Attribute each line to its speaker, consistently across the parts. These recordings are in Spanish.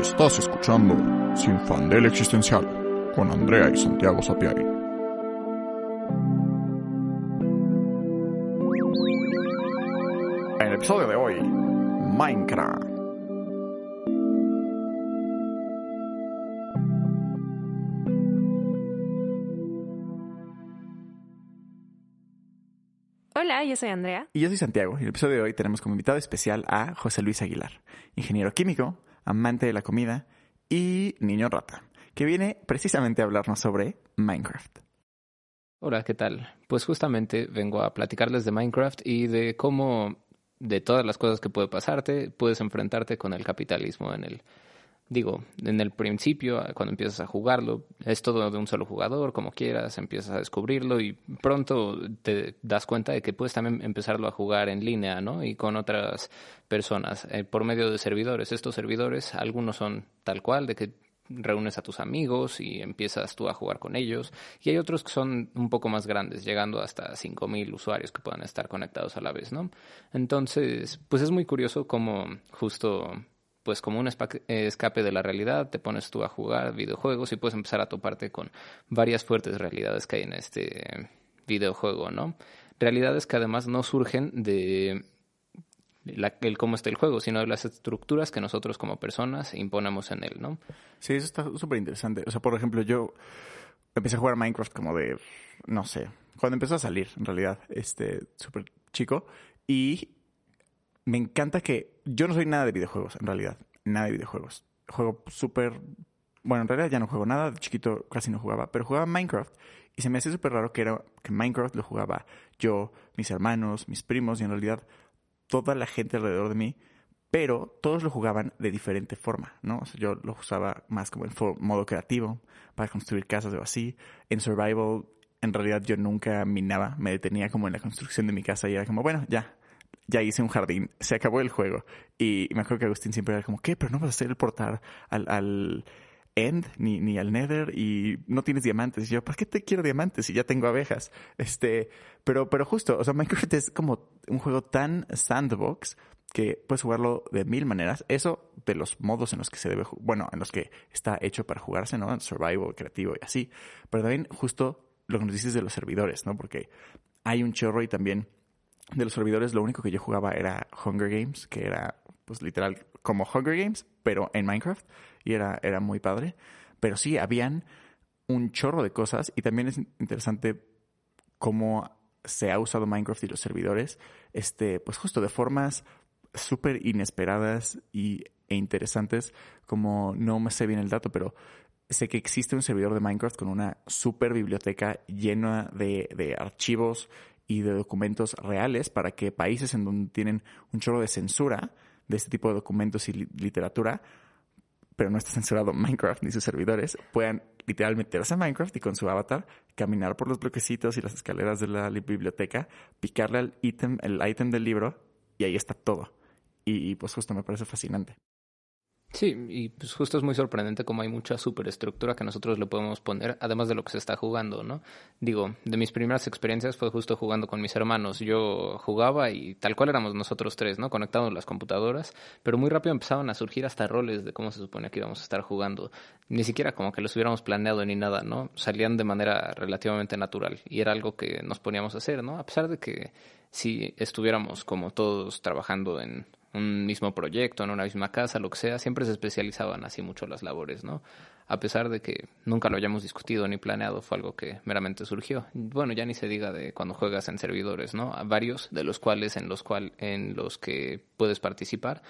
Speaker 1: Estás escuchando Sin Fandel Existencial con Andrea y Santiago Sapiari. En el episodio de hoy, Minecraft.
Speaker 2: Hola, yo soy Andrea.
Speaker 1: Y yo soy Santiago. Y en el episodio de hoy tenemos como invitado especial a José Luis Aguilar, ingeniero químico, amante de la comida y niño rata, que viene precisamente a hablarnos sobre Minecraft.
Speaker 3: Hola, ¿qué tal? Pues justamente vengo a platicarles de Minecraft y de cómo de todas las cosas que puede pasarte, puedes enfrentarte con el capitalismo en el digo, en el principio, cuando empiezas a jugarlo, es todo de un solo jugador, como quieras, empiezas a descubrirlo y pronto te das cuenta de que puedes también empezarlo a jugar en línea, ¿no? Y con otras personas, eh, por medio de servidores. Estos servidores, algunos son tal cual, de que reúnes a tus amigos y empiezas tú a jugar con ellos. Y hay otros que son un poco más grandes, llegando hasta 5.000 usuarios que puedan estar conectados a la vez, ¿no? Entonces, pues es muy curioso cómo justo pues como un escape de la realidad, te pones tú a jugar videojuegos y puedes empezar a toparte con varias fuertes realidades que hay en este videojuego, ¿no? Realidades que además no surgen de el cómo está el juego, sino de las estructuras que nosotros como personas imponemos en él, ¿no?
Speaker 1: Sí, eso está súper interesante. O sea, por ejemplo, yo empecé a jugar Minecraft como de, no sé, cuando empezó a salir, en realidad, este, súper chico, y me encanta que yo no soy nada de videojuegos, en realidad. Nada de videojuegos. Juego súper... Bueno, en realidad ya no juego nada. De chiquito casi no jugaba. Pero jugaba Minecraft. Y se me hace súper raro que, era, que Minecraft lo jugaba yo, mis hermanos, mis primos y en realidad toda la gente alrededor de mí. Pero todos lo jugaban de diferente forma, ¿no? O sea, yo lo usaba más como en modo creativo, para construir casas o así. En Survival, en realidad yo nunca minaba. Me detenía como en la construcción de mi casa y era como, bueno, ya, ya hice un jardín, se acabó el juego. Y me acuerdo que Agustín siempre era como, ¿qué? Pero no vas a hacer el portal al, al End ni, ni al Nether y no tienes diamantes. Y yo, ¿para qué te quiero diamantes si ya tengo abejas? Este, pero, pero justo, o sea, Minecraft es como un juego tan sandbox que puedes jugarlo de mil maneras. Eso de los modos en los que se debe, bueno, en los que está hecho para jugarse, ¿no? Survival, creativo y así. Pero también justo lo que nos dices de los servidores, ¿no? Porque hay un chorro y también de los servidores lo único que yo jugaba era Hunger Games, que era pues literal como Hunger Games, pero en Minecraft y era, era muy padre. Pero sí, habían un chorro de cosas y también es interesante cómo se ha usado Minecraft y los servidores, este, pues justo de formas súper inesperadas y, e interesantes, como no me sé bien el dato, pero sé que existe un servidor de Minecraft con una super biblioteca llena de, de archivos y de documentos reales para que países en donde tienen un chorro de censura de este tipo de documentos y literatura, pero no está censurado Minecraft ni sus servidores, puedan literalmente meterse a Minecraft y con su avatar caminar por los bloquecitos y las escaleras de la biblioteca, picarle al ítem, el ítem del libro y ahí está todo. Y, y pues justo me parece fascinante.
Speaker 3: Sí, y pues justo es muy sorprendente cómo hay mucha superestructura que nosotros le podemos poner, además de lo que se está jugando, ¿no? Digo, de mis primeras experiencias fue justo jugando con mis hermanos. Yo jugaba y tal cual éramos nosotros tres, ¿no? Conectados las computadoras, pero muy rápido empezaban a surgir hasta roles de cómo se supone que íbamos a estar jugando. Ni siquiera como que los hubiéramos planeado ni nada, ¿no? Salían de manera relativamente natural y era algo que nos poníamos a hacer, ¿no? A pesar de que si estuviéramos como todos trabajando en un mismo proyecto, en una misma casa, lo que sea, siempre se especializaban así mucho las labores, ¿no? A pesar de que nunca lo hayamos discutido ni planeado, fue algo que meramente surgió. Bueno, ya ni se diga de cuando juegas en servidores, ¿no? Varios de los cuales en los cual en los que puedes participar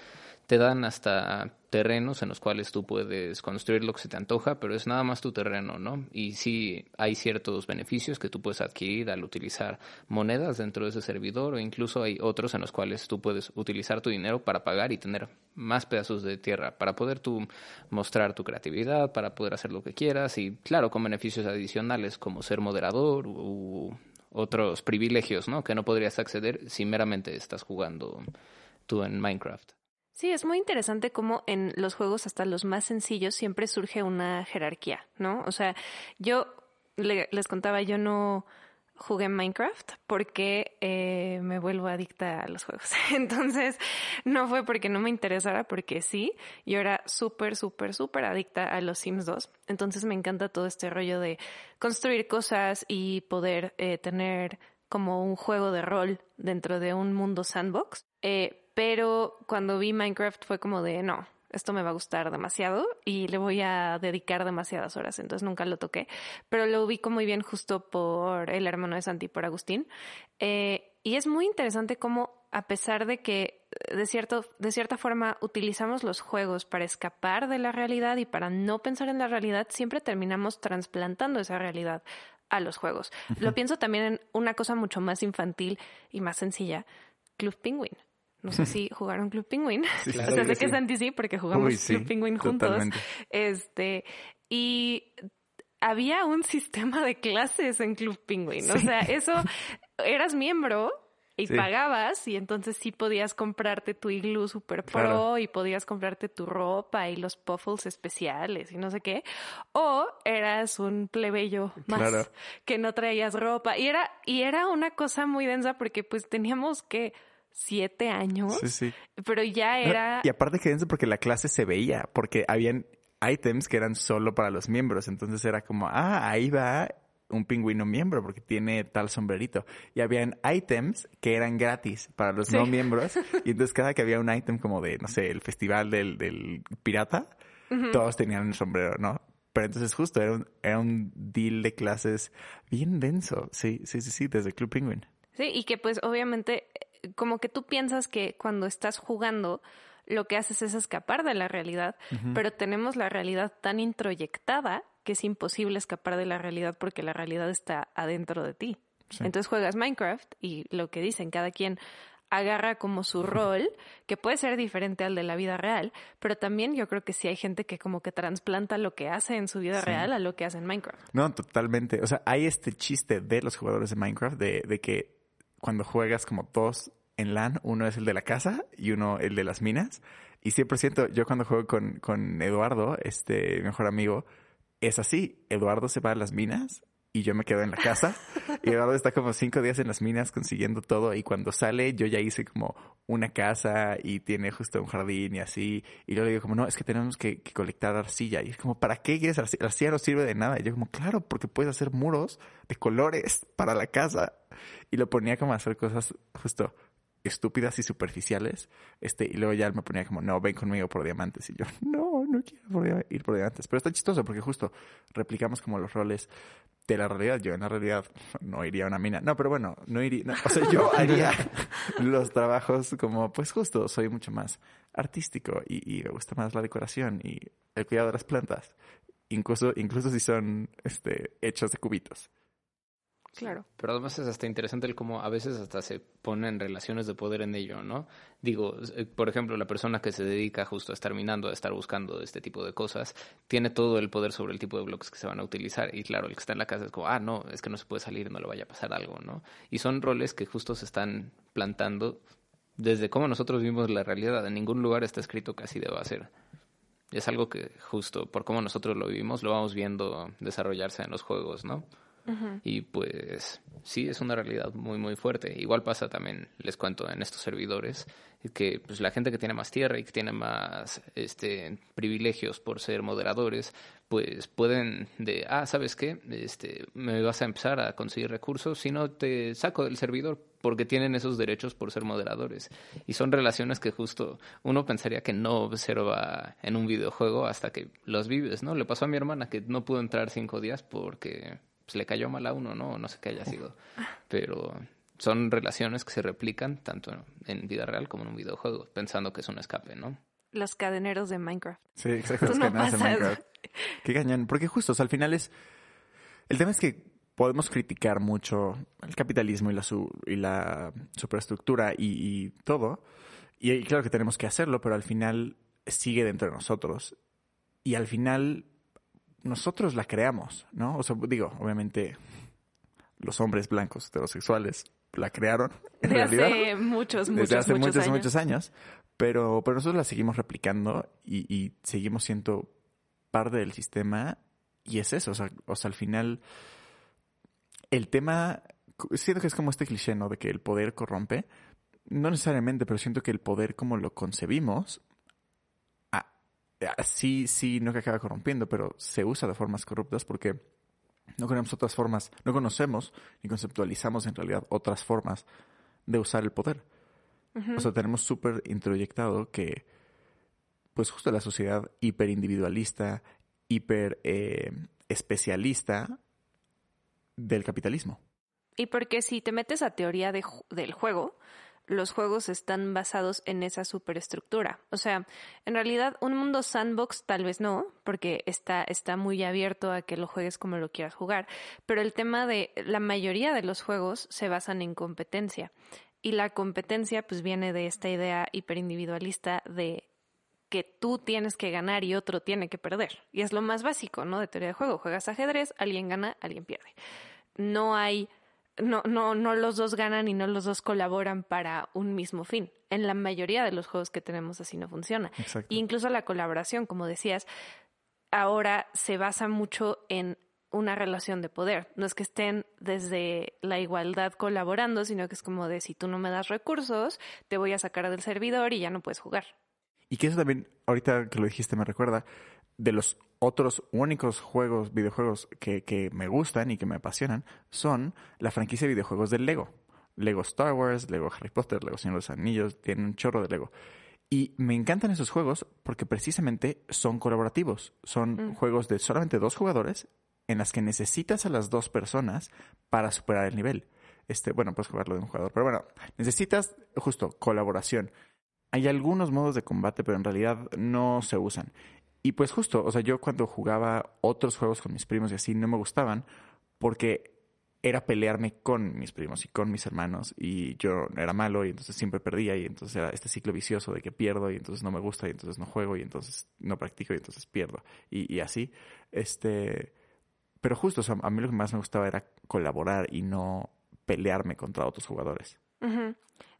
Speaker 3: te dan hasta terrenos en los cuales tú puedes construir lo que se te antoja, pero es nada más tu terreno, ¿no? Y sí hay ciertos beneficios que tú puedes adquirir al utilizar monedas dentro de ese servidor o incluso hay otros en los cuales tú puedes utilizar tu dinero para pagar y tener más pedazos de tierra para poder tú mostrar tu creatividad, para poder hacer lo que quieras y claro, con beneficios adicionales como ser moderador u otros privilegios, ¿no? Que no podrías acceder si meramente estás jugando tú en Minecraft.
Speaker 2: Sí, es muy interesante cómo en los juegos, hasta los más sencillos, siempre surge una jerarquía, ¿no? O sea, yo les contaba, yo no, jugué Minecraft porque eh, me vuelvo adicta a los juegos. Entonces, no fue porque no me interesara, porque sí, yo era súper, súper, súper adicta a los Sims 2. Entonces me encanta todo este rollo de construir cosas y poder eh, tener como un juego de rol dentro de un mundo sandbox. Eh, pero cuando vi Minecraft fue como de, no, esto me va a gustar demasiado y le voy a dedicar demasiadas horas, entonces nunca lo toqué, pero lo ubico muy bien justo por el hermano de Santi, por Agustín. Eh, y es muy interesante cómo, a pesar de que de, cierto, de cierta forma utilizamos los juegos para escapar de la realidad y para no pensar en la realidad, siempre terminamos trasplantando esa realidad a los juegos. Lo pienso también en una cosa mucho más infantil y más sencilla, Club Penguin. No sé si jugaron Club Penguin. o sea, sé que Santi sí, porque jugamos Club Penguin juntos. Este, y había un sistema de clases en Club Penguin. O sea, eso, eras miembro y pagabas y entonces sí podías comprarte tu iglú super pro y podías comprarte tu ropa y los puffles especiales y no sé qué. O eras un plebeyo más que no traías ropa. Y era, y era una cosa muy densa porque pues teníamos que siete años. Sí, sí. Pero ya era.
Speaker 1: y aparte quédense porque la clase se veía, porque habían items que eran solo para los miembros. Entonces era como, ah, ahí va un pingüino miembro porque tiene tal sombrerito. Y habían items que eran gratis para los no miembros. Y entonces cada que había un item como de, no sé, el festival del, del pirata, todos tenían el sombrero, ¿no? Pero entonces justo era un, era un deal de clases bien denso. Sí, sí, sí, sí, desde Club Penguin.
Speaker 2: Sí, y que pues obviamente como que tú piensas que cuando estás jugando lo que haces es escapar de la realidad, pero tenemos la realidad tan introyectada que es imposible escapar de la realidad porque la realidad está adentro de ti. Entonces juegas Minecraft y lo que dicen, cada quien agarra como su rol, que puede ser diferente al de la vida real, pero también yo creo que sí hay gente que como que trasplanta lo que hace en su vida real a lo que hace en Minecraft.
Speaker 1: No, totalmente. O sea, hay este chiste de los jugadores de Minecraft de, de que cuando juegas como dos en LAN, uno es el de la casa y uno el de las minas. Y 100% yo cuando juego con, con Eduardo, este mejor amigo, es así. Eduardo se va a las minas y yo me quedo en la casa. Y Eduardo está como cinco días en las minas consiguiendo todo. Y cuando sale, yo ya hice como una casa y tiene justo un jardín y así. Y yo le digo como, no, es que tenemos que, colectar arcilla. Y es como, ¿para qué quieres arcilla? Arcilla no sirve de nada. Y yo como, claro, porque puedes hacer muros de colores para la casa. Y lo ponía como a hacer cosas justo estúpidas y superficiales. Este, y luego ya él me ponía como, no, ven conmigo por diamantes. Y yo, no, no quiero ir por diamantes. Pero está chistoso porque justo replicamos como los roles de la realidad. Yo en la realidad no iría a una mina. No, pero bueno, no iría. o sea, yo haría los trabajos como, pues justo, soy mucho más artístico y, me gusta más la decoración y el cuidado de las plantas. Incluso, incluso si son este, hechos de cubitos.
Speaker 2: Claro.
Speaker 3: Pero además es hasta interesante el cómo a veces hasta se ponen relaciones de poder en ello, ¿no? Digo, eh, por ejemplo, la persona que se dedica justo a estar minando, a estar buscando este tipo de cosas, tiene todo el poder sobre el tipo de bloques que se van a utilizar. Y claro, el que está en la casa es como, ah, no, es que no se puede salir, no le vaya a pasar algo, ¿no? Y son roles que justo se están plantando desde cómo nosotros vimos la realidad. En ningún lugar está escrito que así deba ser. Es algo que justo por cómo nosotros lo vivimos, lo vamos viendo desarrollarse en los juegos, ¿no? Y pues sí, es una realidad muy, muy fuerte. Igual pasa también, les cuento, en estos servidores, que pues la gente que tiene más tierra y que tiene más este privilegios por ser moderadores, pues pueden de, ah, ¿sabes qué? Este, me vas a empezar a conseguir recursos, si no te saco del servidor porque tienen esos derechos por ser moderadores. Y son relaciones que justo uno pensaría que no observa en un videojuego hasta que los vives, ¿no? Le pasó a mi hermana que no pudo entrar cinco días porque pues, le cayó mal a uno, ¿no? No sé qué haya sido. Pero son relaciones que se replican tanto en vida real como en un videojuego, pensando que es un escape, ¿no?
Speaker 2: Los cadeneros de Minecraft.
Speaker 1: Sí, exacto, los cadeneros de Minecraft. Qué cañón. Porque justo, o sea, al final es... El tema es que podemos criticar mucho el capitalismo y la, su... y la superestructura y, y todo. y claro que tenemos que hacerlo, pero al final sigue dentro de nosotros. Y al final nosotros la creamos, ¿no? O sea, digo, obviamente los hombres blancos heterosexuales la crearon en
Speaker 2: desde hace muchos, muchos,
Speaker 1: desde hace
Speaker 2: muchos,
Speaker 1: años. muchos años. Pero, pero nosotros la seguimos replicando y, y, seguimos siendo parte del sistema y es eso, o sea, o sea, al final el tema siento que es como este cliché, ¿no? De que el poder corrompe. No necesariamente, pero siento que el poder como lo concebimos, sí, sí, no que acaba corrompiendo, pero se usa de formas corruptas porque no conocemos otras formas, no conocemos ni conceptualizamos en realidad otras formas de usar el poder. O sea, tenemos súper introyectado que, pues justo la sociedad hiperindividualista, hiper eh, especialista del capitalismo.
Speaker 2: Y porque si te metes a teoría del juego, los juegos están basados en esa superestructura. O sea, en realidad un mundo sandbox tal vez no, porque está, está muy abierto a que lo juegues como lo quieras jugar, pero el tema de la mayoría de los juegos se basan en competencia. Y la competencia pues viene de esta idea hiperindividualista de que tú tienes que ganar y otro tiene que perder. Y es lo más básico, ¿no? De teoría de juego. Juegas ajedrez, alguien gana, alguien pierde. No hay no, no, no los dos ganan y no los dos colaboran para un mismo fin. En la mayoría de los juegos que tenemos así no funciona. incluso la colaboración, como decías, ahora se basa mucho en una relación de poder. No es que estén desde la igualdad colaborando, sino que es como de si tú no me das recursos, te voy a sacar del servidor y ya no puedes jugar.
Speaker 1: Y que eso también, ahorita que lo dijiste, me recuerda de los otros únicos juegos, videojuegos que, que, me gustan y que me apasionan son la franquicia de videojuegos del Lego. Lego Star Wars, Lego Harry Potter, Lego Señor de los Anillos, tienen un chorro de Lego. Y me encantan esos juegos porque precisamente son colaborativos. Son mm. juegos de solamente dos jugadores en las que necesitas a las dos personas para superar el nivel. Este, bueno, puedes jugarlo de un jugador, pero bueno, necesitas justo colaboración. Hay algunos modos de combate, pero en realidad no se usan. Y pues justo, o sea, yo cuando jugaba otros juegos con mis primos y así no me gustaban porque era pelearme con mis primos y con mis hermanos y yo era malo y entonces siempre perdía y entonces era este ciclo vicioso de que pierdo y entonces no me gusta y entonces no juego y entonces no practico y entonces pierdo y, así. Este, pero justo, o sea, a mí lo que más me gustaba era colaborar y no pelearme contra otros jugadores.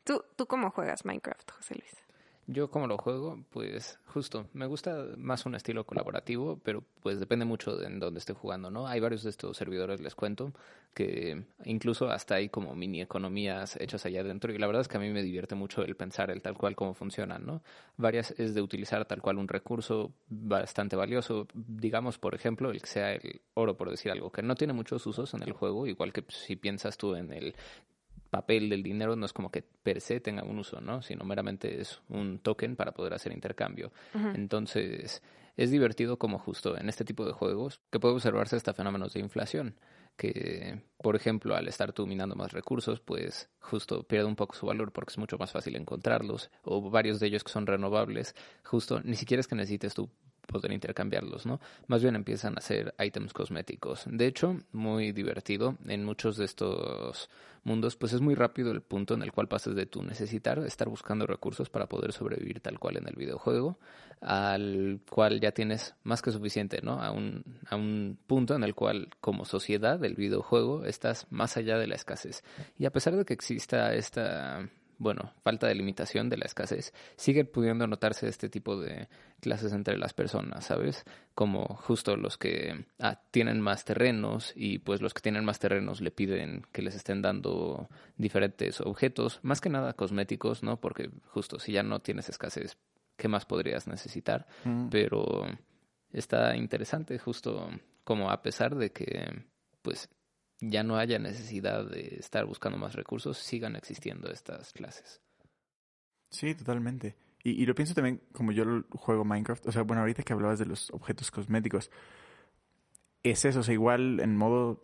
Speaker 2: ¿Tú, ¿Tú cómo juegas Minecraft, José Luis?
Speaker 3: Yo como lo juego, pues justo, me gusta más un estilo colaborativo, pero pues depende mucho de en dónde esté jugando, ¿no? Hay varios de estos servidores, les cuento, que incluso hasta hay como mini economías hechas allá adentro y la verdad es que a mí me divierte mucho el pensar el tal cual cómo funcionan, ¿no? Varias es de utilizar tal cual un recurso bastante valioso, digamos por ejemplo el que sea el oro por decir algo, que no tiene muchos usos en el juego, igual que si piensas tú en el papel del dinero no es como que per se tenga un uso, ¿no? Sino meramente es un token para poder hacer intercambio. Entonces, es divertido como justo en este tipo de juegos que puede observarse hasta fenómenos de inflación, que por ejemplo al estar tú minando más recursos, pues justo pierde un poco su valor porque es mucho más fácil encontrarlos, o varios de ellos que son renovables, justo ni siquiera es que necesites tú poder intercambiarlos, ¿no? Más bien empiezan a ser ítems cosméticos. De hecho, muy divertido en muchos de estos mundos, pues es muy rápido el punto en el cual pasas de tu necesitar, estar buscando recursos para poder sobrevivir tal cual en el videojuego, al cual ya tienes más que suficiente, ¿no? A un, a un punto en el cual como sociedad del videojuego estás más allá de la escasez. Y a pesar de que exista esta bueno, falta de limitación de la escasez, sigue pudiendo notarse este tipo de clases entre las personas, ¿sabes? Como justo los que ah, tienen más terrenos y pues los que tienen más terrenos le piden que les estén dando diferentes objetos, más que nada cosméticos, ¿no? Porque justo si ya no tienes escasez, ¿qué más podrías necesitar? Mm. Pero está interesante justo como a pesar de que pues ya no haya necesidad de estar buscando más recursos, sigan existiendo estas clases.
Speaker 1: Sí, totalmente. Y, lo pienso también como yo juego Minecraft. O sea, bueno, ahorita que hablabas de los objetos cosméticos, es eso. O sea, igual en modo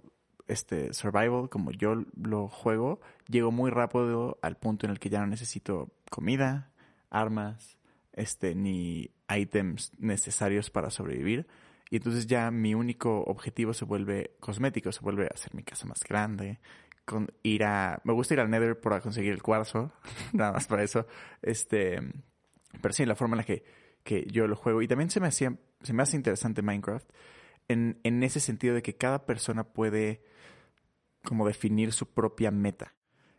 Speaker 1: este survival, como yo lo juego, llego muy rápido al punto en el que ya no necesito comida, armas, este, ni ítems necesarios para sobrevivir. Y entonces ya mi único objetivo se vuelve cosmético, se vuelve hacer mi casa más grande, con ir a... Me gusta ir al Nether para conseguir el cuarzo, nada más para eso. Este, pero sí, la forma en la que, que yo lo juego. Y también se me, hacía, se me hace interesante Minecraft en, en ese sentido de que cada persona puede como definir su propia meta.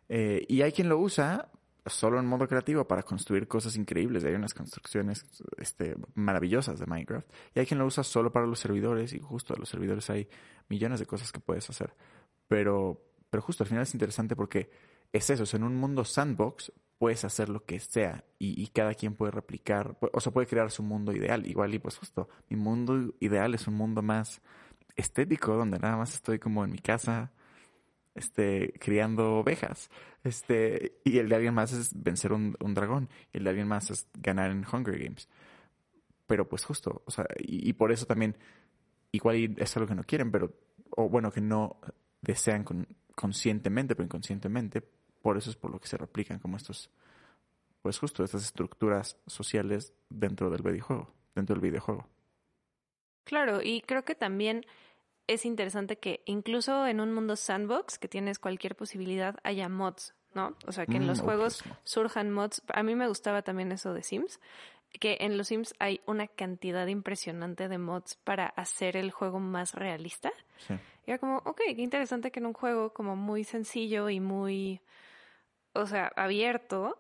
Speaker 1: Eh, y hay quien lo usa solo en modo creativo para construir cosas increíbles. Hay unas construcciones este, maravillosas de Minecraft. Y hay quien lo usa solo para los servidores y justo a los servidores hay millones de cosas que puedes hacer. Pero, Pero justo al final es interesante porque es eso, en un mundo sandbox puedes hacer lo que sea y, y, cada quien puede replicar, o sea, puede crear su mundo ideal. Igual y pues justo, mi mundo ideal es un mundo más estético, donde nada más estoy como en mi casa, este, criando ovejas. Este, y el de alguien más es vencer un, un dragón. Y el de alguien más es ganar en Hunger Games. Pero pues justo, o sea, y, por eso también, igual es algo que no quieren, pero, o bueno, que no desean con, conscientemente, pero inconscientemente, por eso es por lo que se replican como estos, pues justo estas estructuras sociales dentro del videojuego, dentro del videojuego.
Speaker 2: Claro, y creo que también es interesante que incluso en un mundo sandbox, que tienes cualquier posibilidad, haya mods, ¿no? O sea, que en los
Speaker 1: Mm,
Speaker 2: juegos
Speaker 1: ok.
Speaker 2: surjan mods. A mí me gustaba también eso de Sims, que en los Sims hay una cantidad impresionante de mods para hacer el juego más realista.
Speaker 1: Sí.
Speaker 2: Y era como, ok, qué interesante que en un juego como muy sencillo y muy, o sea, abierto,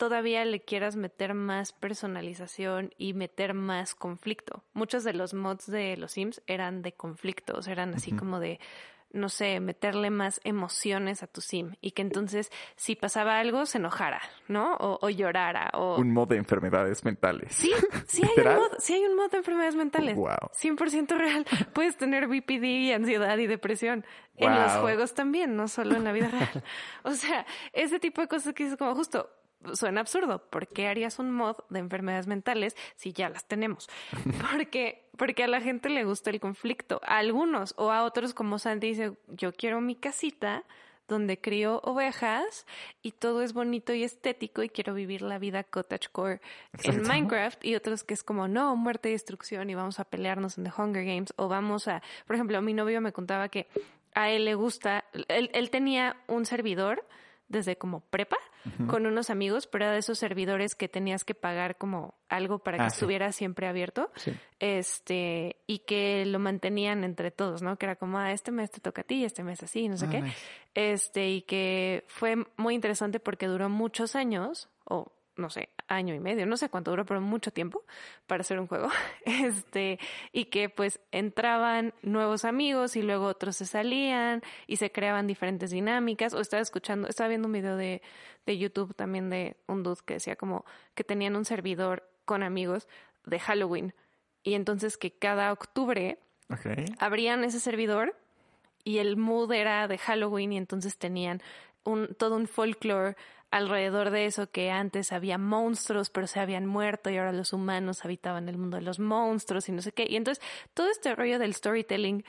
Speaker 2: todavía le quieras meter más personalización y meter más conflicto. Muchos de los mods de los Sims eran de conflictos, eran así como de, no sé, meterle más emociones a tu Sim y que entonces si pasaba algo se enojara, ¿no? O, o llorara o...
Speaker 1: Un mod de enfermedades mentales.
Speaker 2: Sí, sí hay, un mod, sí hay un mod de enfermedades mentales.
Speaker 1: Wow.
Speaker 2: 100% real. Puedes tener BPD y ansiedad y depresión. En los juegos también, no solo en la vida real. O sea, ese tipo de cosas que dices como justo, suena absurdo. ¿Por qué harías un mod de enfermedades mentales si ya las tenemos? Porque, porque a la gente le gusta el conflicto. A algunos o a otros como Santi dice, yo quiero mi casita donde crío ovejas y todo es bonito y estético y quiero vivir la vida cottagecore en. Minecraft y otros que es como no, muerte y destrucción y vamos a pelearnos en The Hunger Games o vamos a, por ejemplo, mi novio me contaba que a él le gusta, él, él tenía un servidor desde como prepa con unos amigos, pero era de esos servidores que tenías que pagar como algo para que
Speaker 1: Ah, sí.
Speaker 2: estuviera siempre abierto
Speaker 3: Sí.
Speaker 2: este, y que lo mantenían entre todos, ¿no? Que era como, ah, este mes te toca a ti, este mes así, no sé
Speaker 1: Ah,
Speaker 2: qué.
Speaker 1: nice.
Speaker 2: Este, y que fue muy interesante porque duró muchos años, o no sé, año y medio, no sé cuánto duró, pero mucho tiempo para hacer un juego. Este, y que pues entraban nuevos amigos y luego otros se salían y se creaban diferentes dinámicas. O estaba escuchando, estaba viendo un video de, de YouTube también de un dude que decía como que tenían un servidor con amigos de Halloween. Y entonces que cada octubre abrían ese servidor y el mood era de Halloween y entonces tenían un, todo un folklore alrededor de eso que antes había monstruos pero se habían muerto y ahora los humanos habitaban el mundo de los monstruos y no sé qué. Y entonces todo este rollo del storytelling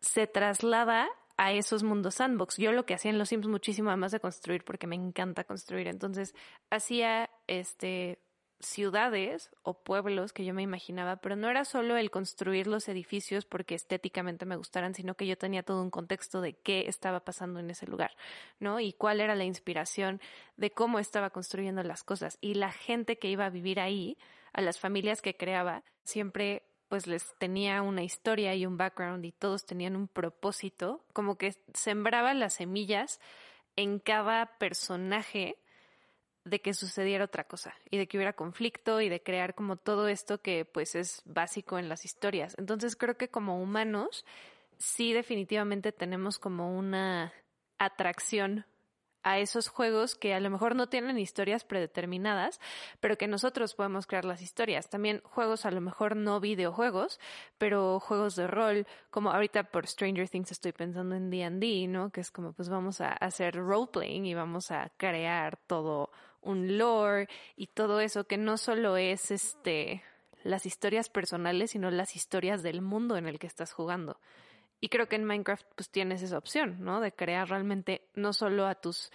Speaker 2: se traslada a esos mundos sandbox. Yo lo que hacía en los Sims muchísimo además de construir porque me encanta construir. Entonces hacía este ciudades o pueblos que yo me imaginaba, pero no era solo el construir los edificios porque estéticamente me gustaran, sino que yo tenía todo un contexto de qué estaba pasando en ese lugar, ¿no? Y cuál era la inspiración de cómo estaba construyendo las cosas. Y la gente que iba a vivir ahí, a las familias que creaba, siempre pues les tenía una historia y un background y todos tenían un propósito, como que sembraba las semillas en cada personaje de que sucediera otra cosa y de que hubiera conflicto y de crear como todo esto que pues es básico en las historias. Entonces creo que como humanos sí definitivamente tenemos como una atracción a esos juegos que a lo mejor no tienen historias predeterminadas, pero que nosotros podemos crear las historias. También juegos a lo mejor no videojuegos, pero juegos de rol, como ahorita por Stranger Things estoy pensando en D&D, ¿no? Que es como pues vamos a hacer role-playing y vamos a crear todo un lore y todo eso que no solo es este las historias personales, sino las historias del mundo en el que estás jugando. Y creo que en Minecraft pues tienes esa opción, ¿no? De crear realmente no solo a tus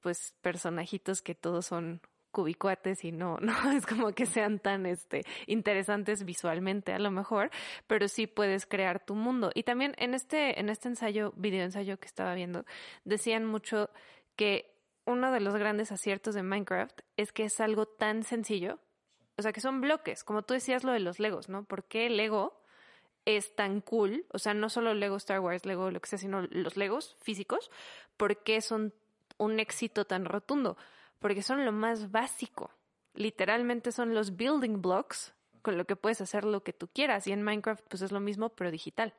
Speaker 2: pues personajitos que todos son cubicuates y no, no es como que sean tan este interesantes visualmente a lo mejor, pero sí puedes crear tu mundo. Y también en este, en este ensayo, video ensayo que estaba viendo, decían mucho que uno de los grandes aciertos de Minecraft es que es algo tan sencillo. O sea, que son bloques, como tú decías lo de los Legos, ¿no? ¿Por qué Lego es tan cool? O sea, no solo Lego Star Wars, Lego lo que sea, sino los Legos físicos. ¿Por qué son un éxito tan rotundo? Porque son lo más básico. Literalmente son los building blocks con lo que puedes hacer lo que tú quieras. Y en Minecraft, pues es lo mismo, pero digital.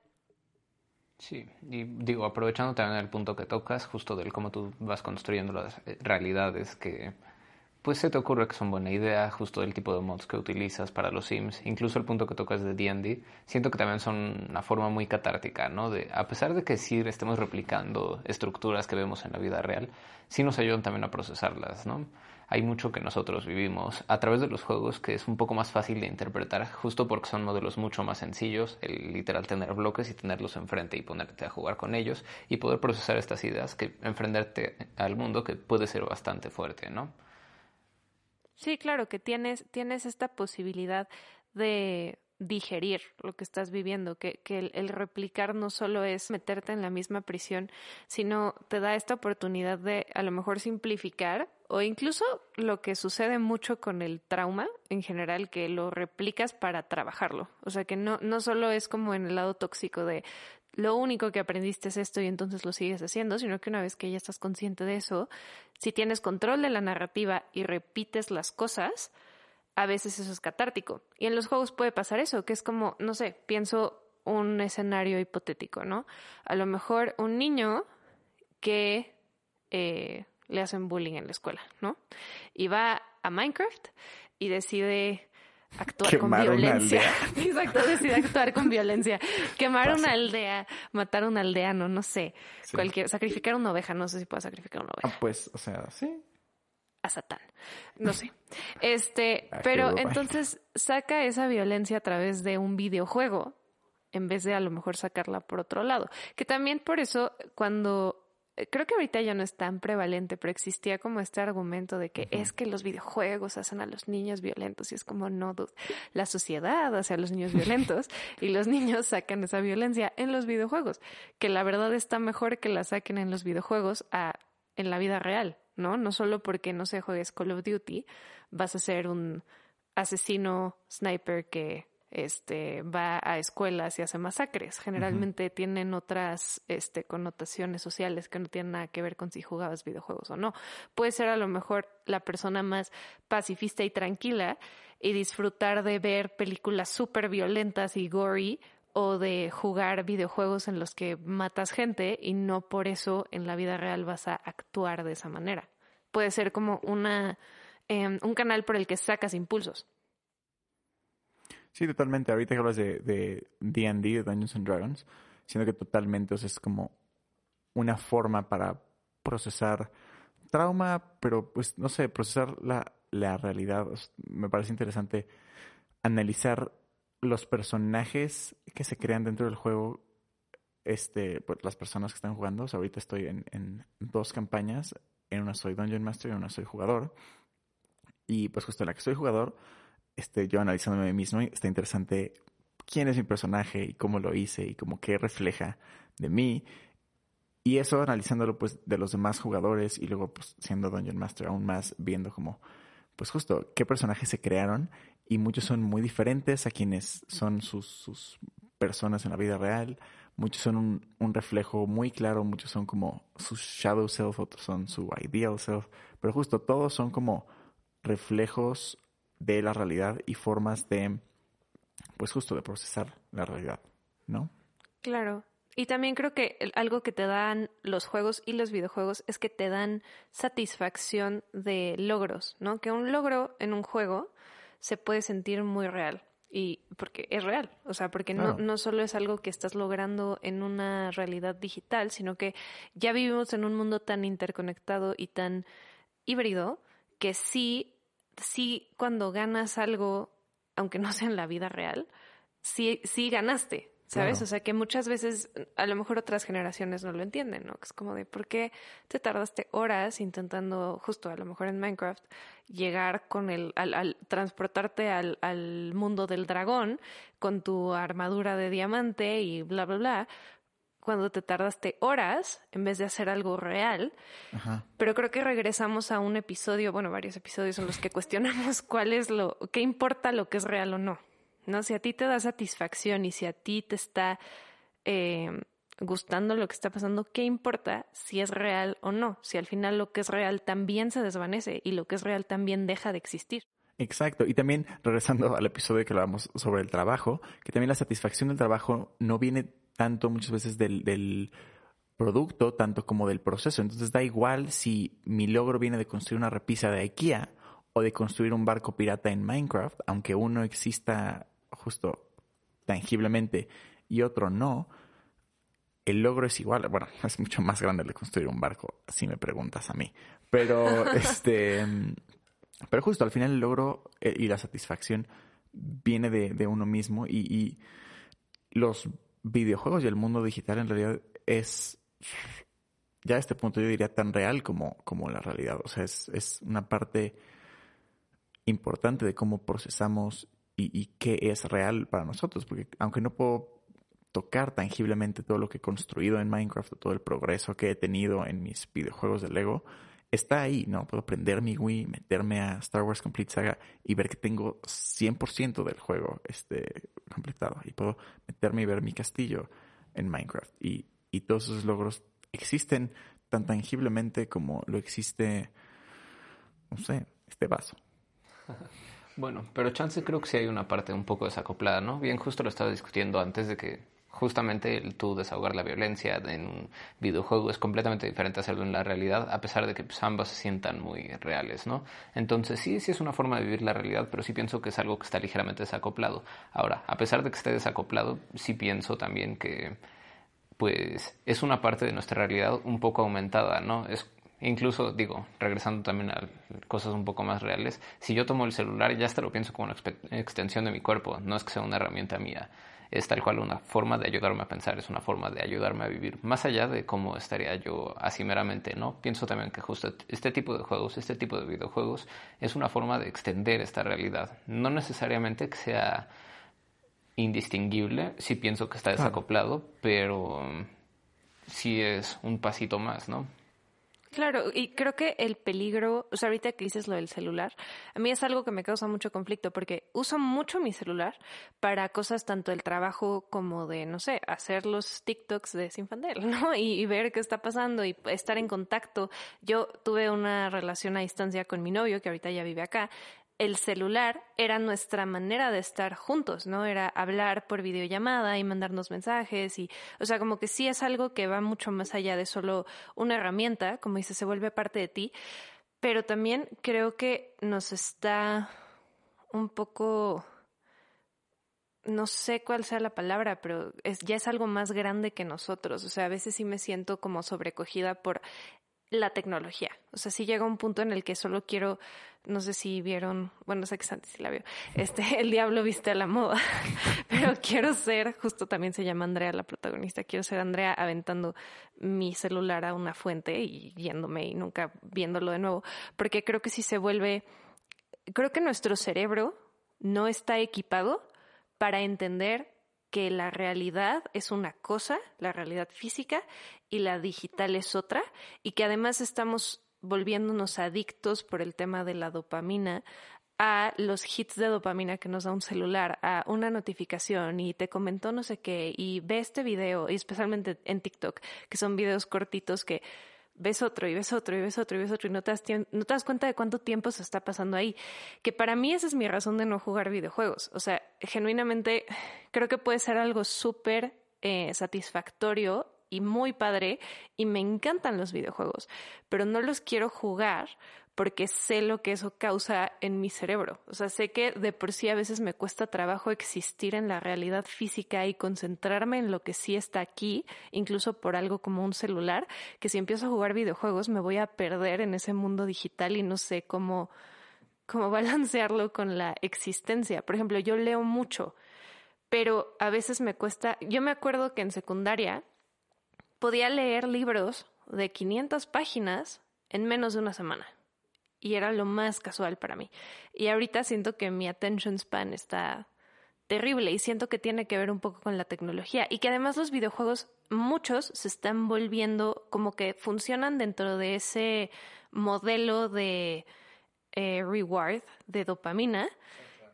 Speaker 3: Sí, y digo, aprovechando también el punto que tocas, justo del cómo tú vas construyendo las eh, realidades que pues se te ocurre que son buena idea, justo del tipo de mods que utilizas para los Sims, incluso el punto que tocas de D&D, siento que también son una forma muy catártica, ¿no? De, a pesar de que sí estemos replicando estructuras que vemos en la vida real, sí nos ayudan también a procesarlas, ¿no? Hay mucho que nosotros vivimos a través de los juegos que es un poco más fácil de interpretar, justo porque son modelos mucho más sencillos, el literal tener bloques y tenerlos enfrente y ponerte a jugar con ellos y poder procesar estas ideas que enfrentarte al mundo que puede ser bastante fuerte, ¿no?
Speaker 2: Sí, claro, que tienes, tienes esta posibilidad de digerir lo que estás viviendo, que, que el, replicar no solo es meterte en la misma prisión, sino te da esta oportunidad de a lo mejor simplificar o incluso lo que sucede mucho con el trauma en general, que lo replicas para trabajarlo. O sea, que no, no solo es como en el lado tóxico de lo único que aprendiste es esto y entonces lo sigues haciendo, sino que una vez que ya estás consciente de eso, si tienes control de la narrativa y repites las cosas, a veces eso es catártico. Y en los juegos puede pasar eso, que es como, no sé, pienso un escenario hipotético, ¿no? A lo mejor un niño que eh, le hacen bullying en la escuela, ¿no? Y va a Minecraft y decide actuar con violencia. Exacto, decide actuar con violencia. Quemar una aldea, matar a un aldeano, no sé. Cualquier, sacrificar una oveja, no sé si puedo sacrificar una oveja.
Speaker 1: Ah, pues, o sea, sí.
Speaker 2: A Satán. No sé. Este, ah, pero entonces saca esa violencia a través de un videojuego en vez de a lo mejor sacarla por otro lado. Que también por eso cuando eh, creo que ahorita ya no es tan prevalente, pero existía como este argumento de que es que los videojuegos hacen a los niños violentos y es como no, la sociedad hace a los niños violentos y los niños sacan esa violencia en los videojuegos, que la verdad está mejor que la saquen en los videojuegos a en la vida real, ¿no? No solo porque no se juegues Call of Duty, vas a ser un asesino sniper que este, va a escuelas y hace masacres. Generalmente tienen otras este, connotaciones sociales que no tienen nada que ver con si jugabas videojuegos o no. Puede ser a lo mejor la persona más pacifista y tranquila y disfrutar de ver películas súper violentas y gory o de jugar videojuegos en los que matas gente y no por eso en la vida real vas a actuar de esa manera. Puede ser como una, eh, un canal por el que sacas impulsos.
Speaker 1: Sí, totalmente. Ahorita que hablas de D&D, de, Dungeons and Dragons, siento que totalmente es como una forma para procesar trauma, pero pues no sé, procesar la, la realidad. Me parece interesante analizar los personajes que se crean dentro del juego, este, pues, las personas que están jugando. O sea, ahorita estoy en, dos campañas. En una soy Dungeon Master y en una soy jugador. Y pues justo en la que soy jugador, este, yo analizándome a mí mismo, está interesante quién es mi personaje y cómo lo hice y cómo qué refleja de mí. Y eso analizándolo pues de los demás jugadores y luego pues siendo Dungeon Master aún más viendo como pues justo qué personajes se crearon y muchos son muy diferentes a quienes son sus, sus personas en la vida real. Muchos son un, un, reflejo muy claro, muchos son como su shadow self, otros son su ideal self, pero justo todos son como reflejos de la realidad y formas de, pues justo de procesar la realidad, ¿no?
Speaker 2: Claro. Y también creo que algo que te dan los juegos y los videojuegos es que te dan satisfacción de logros, ¿no? Que un logro en un juego se puede sentir muy real. Y porque es real, o sea, porque no, no solo es algo que estás logrando en una realidad digital, sino que ya vivimos en un mundo tan interconectado y tan híbrido que sí sí cuando ganas algo, aunque no sea en la vida real, sí, sí ganaste, ¿sabes? O sea que muchas veces a lo mejor otras generaciones no lo entienden, ¿no? Es como de por qué te tardaste horas intentando, justo a lo mejor en Minecraft, llegar con el, al, al transportarte al, al mundo del dragón con tu armadura de diamante y bla, bla, bla, cuando te tardaste horas en vez de hacer algo real. Pero creo que regresamos a un episodio, bueno, varios episodios en los que cuestionamos cuál es lo, qué importa lo que es real o no. ¿No? Si a ti te da satisfacción y si a ti te está eh, gustando lo que está pasando, ¿qué importa si es real o no? Si al final lo que es real también se desvanece y lo que es real también deja de existir.
Speaker 1: Exacto. Y también, regresando al episodio que hablábamos sobre el trabajo, que también la satisfacción del trabajo no viene tanto muchas veces del, del producto, tanto como del proceso. Entonces da igual si mi logro viene de construir una repisa de IKEA o de construir un barco pirata en Minecraft, aunque uno exista justo tangiblemente y otro no, el logro es igual. Bueno, es mucho más grande el de construir un barco, si me preguntas a mí. Pero, este, pero justo al final el logro eh, y la satisfacción viene de, uno mismo y, y, los videojuegos y el mundo digital en realidad es ya a este punto yo diría tan real como, como la realidad. O sea, es, es una parte importante de cómo procesamos y, y, qué es real para nosotros. Porque aunque no puedo tocar tangiblemente todo lo que he construido en Minecraft, todo el progreso que he tenido en mis videojuegos de Lego, está ahí, ¿no? Puedo prender mi Wii, meterme a Star Wars Complete Saga y ver que tengo 100% del juego este, completado. Y puedo meterme y ver mi castillo en Minecraft. Y, y todos esos logros existen tan tangiblemente como lo existe, no sé, este vaso.
Speaker 3: Bueno, pero chance creo que sí hay una parte un poco desacoplada, ¿no? Bien, justo lo estaba discutiendo antes de que justamente el tú desahogar la violencia en un videojuego es completamente diferente a hacerlo en la realidad, a pesar de que pues, ambas se sientan muy reales, ¿no? Entonces sí, sí es una forma de vivir la realidad, pero sí pienso que es algo que está ligeramente desacoplado. Ahora, a pesar de que esté desacoplado, sí pienso también que pues es una parte de nuestra realidad un poco aumentada, ¿no? Es incluso digo, regresando también a cosas un poco más reales, si yo tomo el celular ya hasta lo pienso como una extensión de mi cuerpo, no es que sea una herramienta mía es tal cual una forma de ayudarme a pensar, es una forma de ayudarme a vivir, más allá de cómo estaría yo así meramente, ¿no? Pienso también que justo este tipo de juegos, este tipo de videojuegos, es una forma de extender esta realidad. No necesariamente que sea indistinguible, si pienso que está desacoplado, pero sí es un pasito más, ¿no?
Speaker 2: Claro, y creo que el peligro, o sea, ahorita que dices lo del celular, a mí es algo que me causa mucho conflicto porque uso mucho mi celular para cosas tanto del trabajo como de, no sé, hacer los TikToks de Sinfandel, ¿no? Y, y ver qué está pasando y estar en contacto. Yo tuve una relación a distancia con mi novio, que ahorita ya vive acá, el celular era nuestra manera de estar juntos, ¿no? Era hablar por videollamada y mandarnos mensajes y, o sea, como que sí es algo que va mucho más allá de solo una herramienta, como dice, se vuelve parte de ti, pero también creo que nos está un poco no sé cuál sea la palabra, pero es, ya es algo más grande que nosotros. O sea, a veces sí me siento como sobrecogida por la tecnología. O sea, si llega un punto en el que solo quiero, no sé si vieron, bueno, sé que Santi sí la vio, este, El Diablo viste a la moda, pero quiero ser, justo también se llama Andrea la protagonista, quiero ser Andrea aventando mi celular a una fuente y yéndome y nunca viéndolo de nuevo, porque creo que si se vuelve, creo que nuestro cerebro no está equipado para entender que la realidad es una cosa, la realidad física, y la digital es otra, y que además estamos volviéndonos adictos por el tema de la dopamina a los hits de dopamina que nos da un celular, a una notificación y te comentó no sé qué y ve este video, y especialmente en TikTok, que son videos cortitos que ves otro y ves otro y ves otro y ves otro y no te, das no te das cuenta de cuánto tiempo se está pasando ahí. Que para mí esa es mi razón de no jugar videojuegos. O sea, genuinamente creo que puede ser algo súper eh, satisfactorio y muy padre y me encantan los videojuegos, pero no los quiero jugar porque sé lo que eso causa en mi cerebro. O sea, sé que de por sí a veces me cuesta trabajo existir en la realidad física y concentrarme en lo que sí está aquí, incluso por algo como un celular, que si empiezo a jugar videojuegos me voy a perder en ese mundo digital y no sé cómo, cómo balancearlo con la existencia. Por ejemplo, yo leo mucho, pero a veces me cuesta, yo me acuerdo que en secundaria podía leer libros de 500 páginas en menos de una semana y era lo más casual para mí. Y ahorita siento que mi attention span está terrible y siento que tiene que ver un poco con la tecnología y que además los videojuegos muchos se están volviendo como que funcionan dentro de ese modelo de eh, reward de dopamina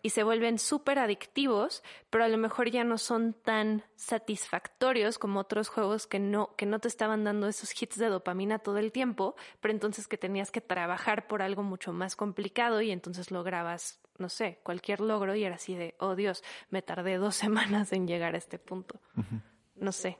Speaker 2: y se vuelven súper adictivos, pero a lo mejor ya no son tan satisfactorios como otros juegos que no, que no te estaban dando esos hits de dopamina todo el tiempo, pero entonces que tenías que trabajar por algo mucho más complicado y entonces lograbas, no sé, cualquier logro y era así de, oh Dios, me tardé dos semanas en llegar a este punto. no sé.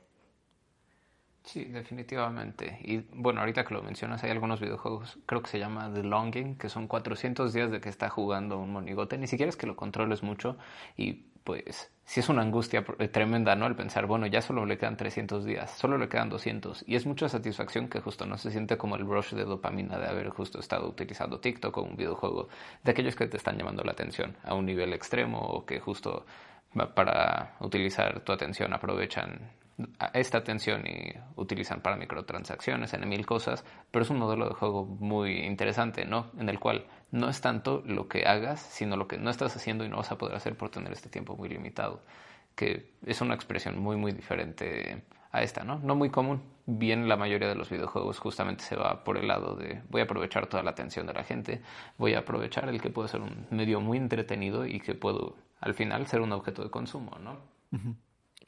Speaker 3: Sí, definitivamente. Y bueno, ahorita que lo mencionas, hay algunos videojuegos, creo que se llama The Longing, que son 400 días de que está jugando un monigote. Ni siquiera es que lo controles mucho y pues sí es una angustia tremenda, ¿no? El pensar, bueno, ya solo le quedan 300 días, solo le quedan 200. Y es mucha satisfacción que justo no se siente como el rush de dopamina de haber justo estado utilizando TikTok o un videojuego de aquellos que te están llamando la atención a un nivel extremo o que justo para utilizar tu atención aprovechan esta atención y utilizan para microtransacciones en mil cosas, pero es un modelo de juego muy interesante, ¿no? En el cual no es tanto lo que hagas, sino lo que no estás haciendo y no vas a poder hacer por tener este tiempo muy limitado, que es una expresión muy, muy diferente a esta, ¿no? No muy común. Bien, la mayoría de los videojuegos justamente se va por el lado de voy a aprovechar toda la atención de la gente, voy a aprovechar el que puede ser un medio muy entretenido y que puedo al final ser un objeto de consumo, ¿no?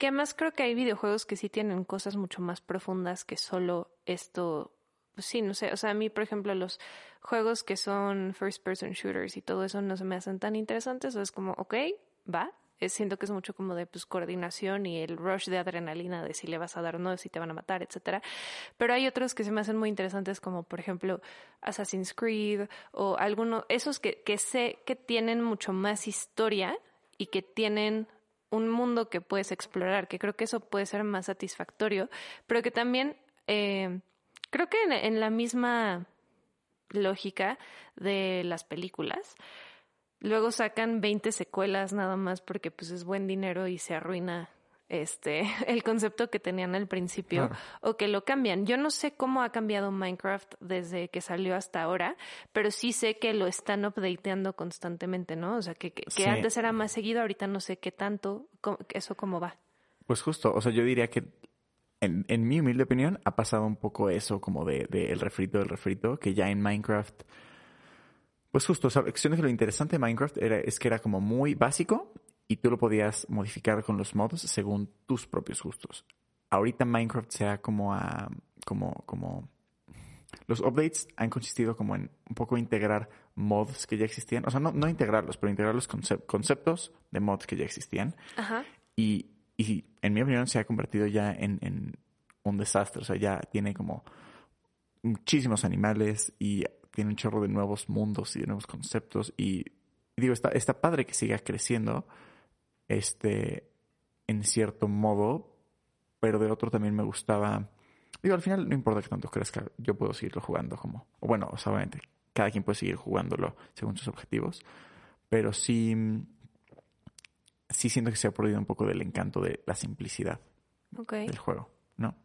Speaker 2: Que además creo que hay videojuegos que sí tienen cosas mucho más profundas que solo esto. Pues sí, no sé. O sea, a mí, por ejemplo, los juegos que son first person shooters y todo eso no se me hacen tan interesantes. O es como, ok, va. siento que es mucho como de pues, coordinación y el rush de adrenalina de si le vas a dar o no, si te van a matar, etcétera. Pero hay otros que se me hacen muy interesantes, como por ejemplo Assassin's Creed o algunos, esos que, que sé que tienen mucho más historia y que tienen un mundo que puedes explorar, que creo que eso puede ser más satisfactorio, pero que también eh, creo que en, la misma lógica de las películas, luego sacan 20 secuelas nada más porque pues es buen dinero y se arruina este, el concepto que tenían al principio o que lo cambian. Yo no sé cómo ha cambiado Minecraft desde que salió hasta ahora, pero sí sé que lo están updateando constantemente, ¿no? O sea, que, que, antes era más seguido, ahorita no sé qué tanto, eso cómo va.
Speaker 1: Pues justo, o sea, yo diría que en, en mi humilde opinión ha pasado un poco eso como de, de el refrito del refrito, que ya en Minecraft... Pues justo, o sea, que lo interesante de Minecraft era, es que era como muy básico y tú lo podías modificar con los mods según tus propios gustos. Ahorita Minecraft sea como a, como, como, los updates han consistido como en un poco integrar mods que ya existían, o sea, no, no integrarlos, pero integrar los conceptos de mods que ya existían. Ajá. Y, y en mi opinión se ha convertido ya en, en un desastre, o sea, ya tiene como muchísimos animales y tiene un chorro de nuevos mundos y de nuevos conceptos y digo, está, está padre que siga creciendo, este, en cierto modo, pero de otro también me gustaba. Digo, al final no importa que tanto crezca, yo puedo seguirlo jugando como. O bueno, obviamente, cada quien puede seguir jugándolo según sus objetivos, pero sí. Sí siento que se ha perdido un poco del encanto de la simplicidad del juego, ¿no?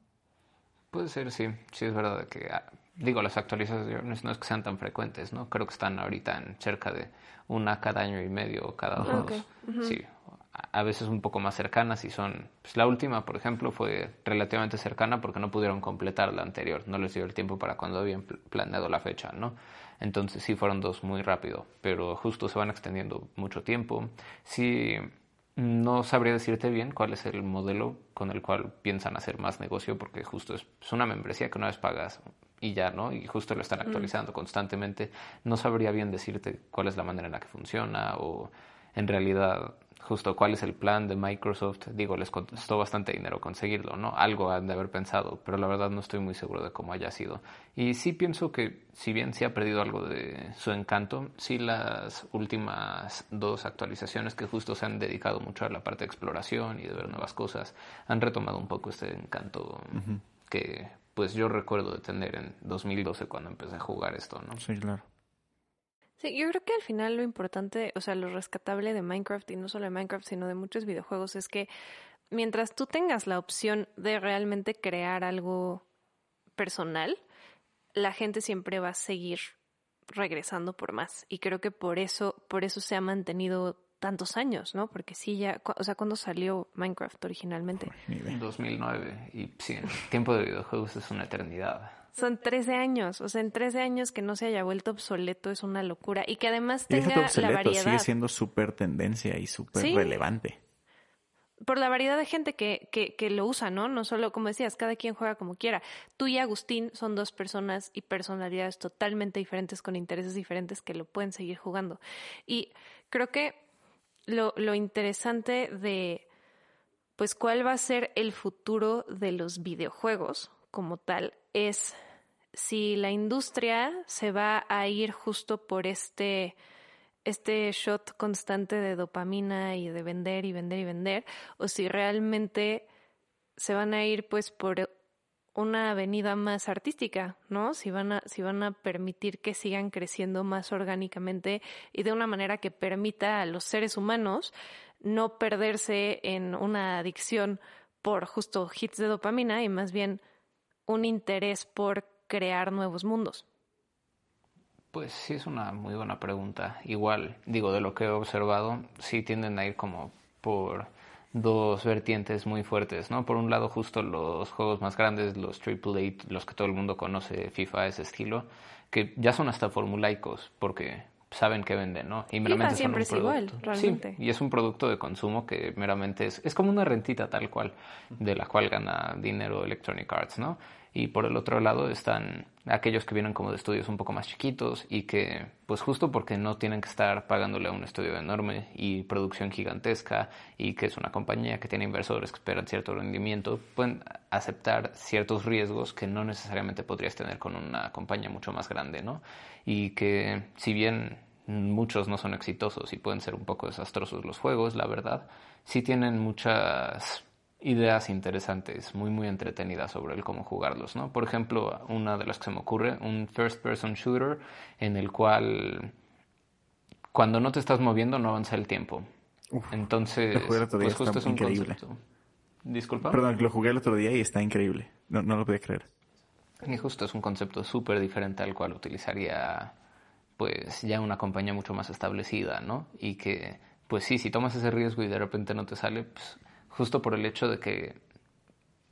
Speaker 3: Puede ser, sí. Sí, es verdad que. Ah, digo, las actualizaciones no es que sean tan frecuentes, ¿no? Creo que están ahorita en cerca de una cada año y medio o cada dos. Sí, a veces un poco más cercanas y son, pues la última, por ejemplo, fue relativamente cercana porque no pudieron completar la anterior, no les dio el tiempo para cuando habían planeado la fecha, ¿no? Entonces sí fueron dos muy rápido, pero justo se van extendiendo mucho tiempo. Sí, no sabría decirte bien cuál es el modelo con el cual piensan hacer más negocio porque justo es, una membresía que una vez pagas y ya, ¿no? Y justo lo están mm. actualizando constantemente. No sabría bien decirte cuál es la manera en la que funciona o en realidad justo cuál es el plan de Microsoft. Digo, les costó bastante dinero conseguirlo, ¿no? Algo han de haber pensado, pero la verdad no estoy muy seguro de cómo haya sido. Y sí pienso que, si bien sí ha perdido algo de su encanto, sí las últimas dos actualizaciones que justo se han dedicado mucho a la parte de exploración y de ver nuevas cosas, han retomado un poco este encanto que pues yo recuerdo de tener en 2012 cuando empecé a jugar esto, ¿no?
Speaker 1: Sí, claro.
Speaker 2: Sí, yo creo que al final lo importante, o sea, lo rescatable de Minecraft y no solo de Minecraft, sino de muchos videojuegos es que mientras tú tengas la opción de realmente crear algo personal, la gente siempre va a seguir regresando por más. Y creo que por eso, por eso se ha mantenido tantos años, ¿no? Porque sí, ya, o sea, ¿cuándo salió Minecraft originalmente?
Speaker 3: En 2009. Y sí, el tiempo de videojuegos es una eternidad.
Speaker 2: Son 13 años, o sea, en 13 años que no se haya vuelto obsoleto es una locura y que además tenga la variedad.
Speaker 1: Sigue siendo súper tendencia y súper relevante.
Speaker 2: Por la variedad de gente que, que, que lo usa, ¿no? No solo, como decías, cada quien juega como quiera. Tú y Agustín son dos personas y personalidades totalmente diferentes, con intereses diferentes, que lo pueden seguir jugando. Y creo que lo, lo interesante de, pues cuál va a ser el futuro de los videojuegos como tal es si la industria se va a ir justo por este este shot constante de dopamina y de vender y vender y vender o si realmente se van a ir pues por una avenida más artística, ¿no? Si van a si van a permitir que sigan creciendo más orgánicamente y de una manera que permita a los seres humanos no perderse en una adicción por justo hits de dopamina y más bien un interés por crear nuevos mundos?
Speaker 3: Pues sí, es una muy buena pregunta. Igual, digo, de lo que he observado, sí tienden a ir como por dos vertientes muy fuertes, ¿no? Por un lado, justo los juegos más grandes, los AAA, los que todo el mundo conoce, FIFA, ese estilo, que ya son hasta formulaicos, porque saben que venden, ¿no?
Speaker 2: Y meramente siempre es igual, realmente.
Speaker 3: Sí, y es un producto de consumo que meramente es, es como una rentita tal cual, de la cual gana dinero Electronic Arts, ¿no? Y por el otro lado están aquellos que vienen como de estudios un poco más chiquitos y que, pues justo porque no tienen que estar pagándole a un estudio enorme y producción gigantesca y que es una compañía que tiene inversores que esperan cierto rendimiento, pueden aceptar ciertos riesgos que no necesariamente podrías tener con una compañía mucho más grande, ¿no? Y que si bien muchos no son exitosos y pueden ser un poco desastrosos los juegos, la verdad, sí tienen muchas ideas interesantes, muy muy entretenidas sobre el cómo jugarlos, ¿no? Por ejemplo, una de las que se me ocurre, un first person shooter en el cual cuando no te estás moviendo no avanza el tiempo. Entonces, pues justo es un increíble. concepto. Disculpa.
Speaker 1: Perdón, lo jugué el otro día y está increíble. No, no lo podía creer.
Speaker 3: Y justo es un concepto súper diferente al cual utilizaría pues ya una compañía mucho más establecida, ¿no? Y que, pues sí, si tomas ese riesgo y de repente no te sale, pues justo por el hecho de que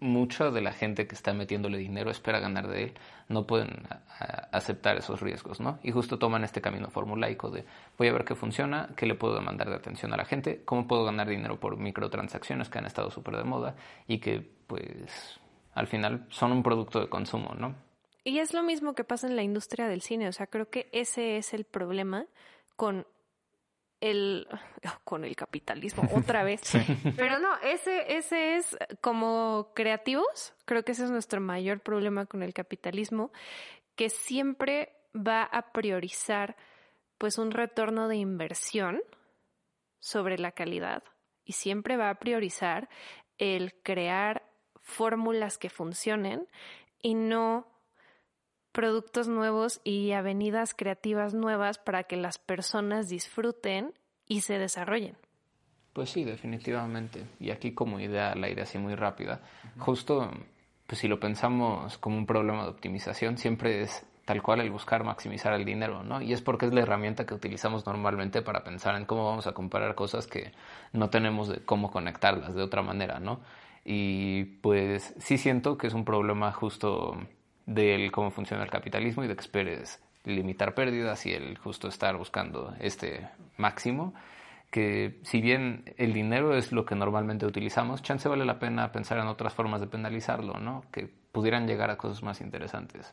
Speaker 3: mucha de la gente que está metiéndole dinero espera ganar de él, no pueden aceptar esos riesgos, ¿no? Y justo toman este camino formulaico de voy a ver qué funciona, qué le puedo demandar de atención a la gente, cómo puedo ganar dinero por microtransacciones que han estado súper de moda y que pues al final son un producto de consumo, ¿no?
Speaker 2: Y es lo mismo que pasa en la industria del cine, o sea, creo que ese es el problema con el con el capitalismo otra vez. Pero no, ese ese es como creativos, creo que ese es nuestro mayor problema con el capitalismo que siempre va a priorizar pues un retorno de inversión sobre la calidad y siempre va a priorizar el crear fórmulas que funcionen y no productos nuevos y avenidas creativas nuevas para que las personas disfruten y se desarrollen.
Speaker 3: Pues sí, definitivamente. Y aquí como idea al aire así muy rápida, justo pues si lo pensamos como un problema de optimización, siempre es tal cual el buscar maximizar el dinero, ¿no? Y es porque es la herramienta que utilizamos normalmente para pensar en cómo vamos a comparar cosas que no tenemos de cómo conectarlas de otra manera, ¿no? Y pues sí siento que es un problema justo del cómo funciona el capitalismo y de que esperes limitar pérdidas y el justo estar buscando este máximo, que si bien el dinero es lo que normalmente utilizamos, chance vale la pena pensar en otras formas de penalizarlo, ¿no? Que pudieran llegar a cosas más interesantes.